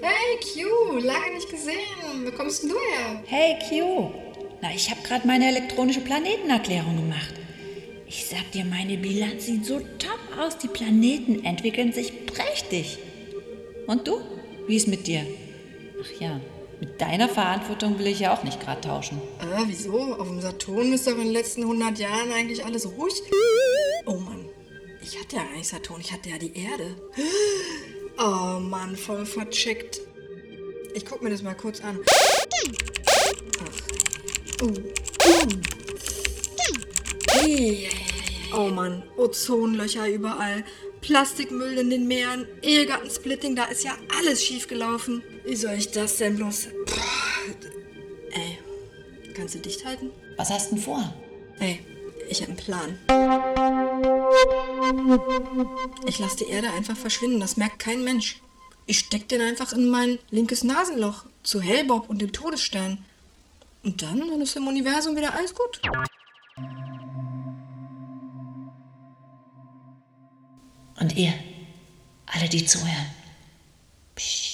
Hey Q, lange nicht gesehen. Wo kommst denn du her? Hey Q. Na, ich habe gerade meine elektronische Planetenerklärung gemacht. Ich sag dir, meine Bilanz sieht so top aus. Die Planeten entwickeln sich prächtig. Und du? Wie ist mit dir? Ach ja, mit deiner Verantwortung will ich ja auch nicht gerade tauschen. Ah, wieso? Auf dem Saturn ist doch in den letzten 100 Jahren eigentlich alles ruhig. Oh Mann ich hatte ja gar nicht Saturn, ich hatte ja die Erde. Oh Mann, voll vercheckt. Ich guck mir das mal kurz an. Ach. Uh. Uh. Oh Mann, Ozonlöcher überall. Plastikmüll in den Meeren, Ehegattensplitting, da ist ja alles schiefgelaufen. Wie soll ich das denn bloß? Puh. Ey, kannst du dicht halten? Was hast du denn vor? Ey, ich hab einen Plan. Ich lasse die Erde einfach verschwinden, das merkt kein Mensch. Ich steck den einfach in mein linkes Nasenloch zu Hellbob und dem Todesstern. Und dann, dann ist im Universum wieder alles gut. Und ihr, alle, die zuhören, psch,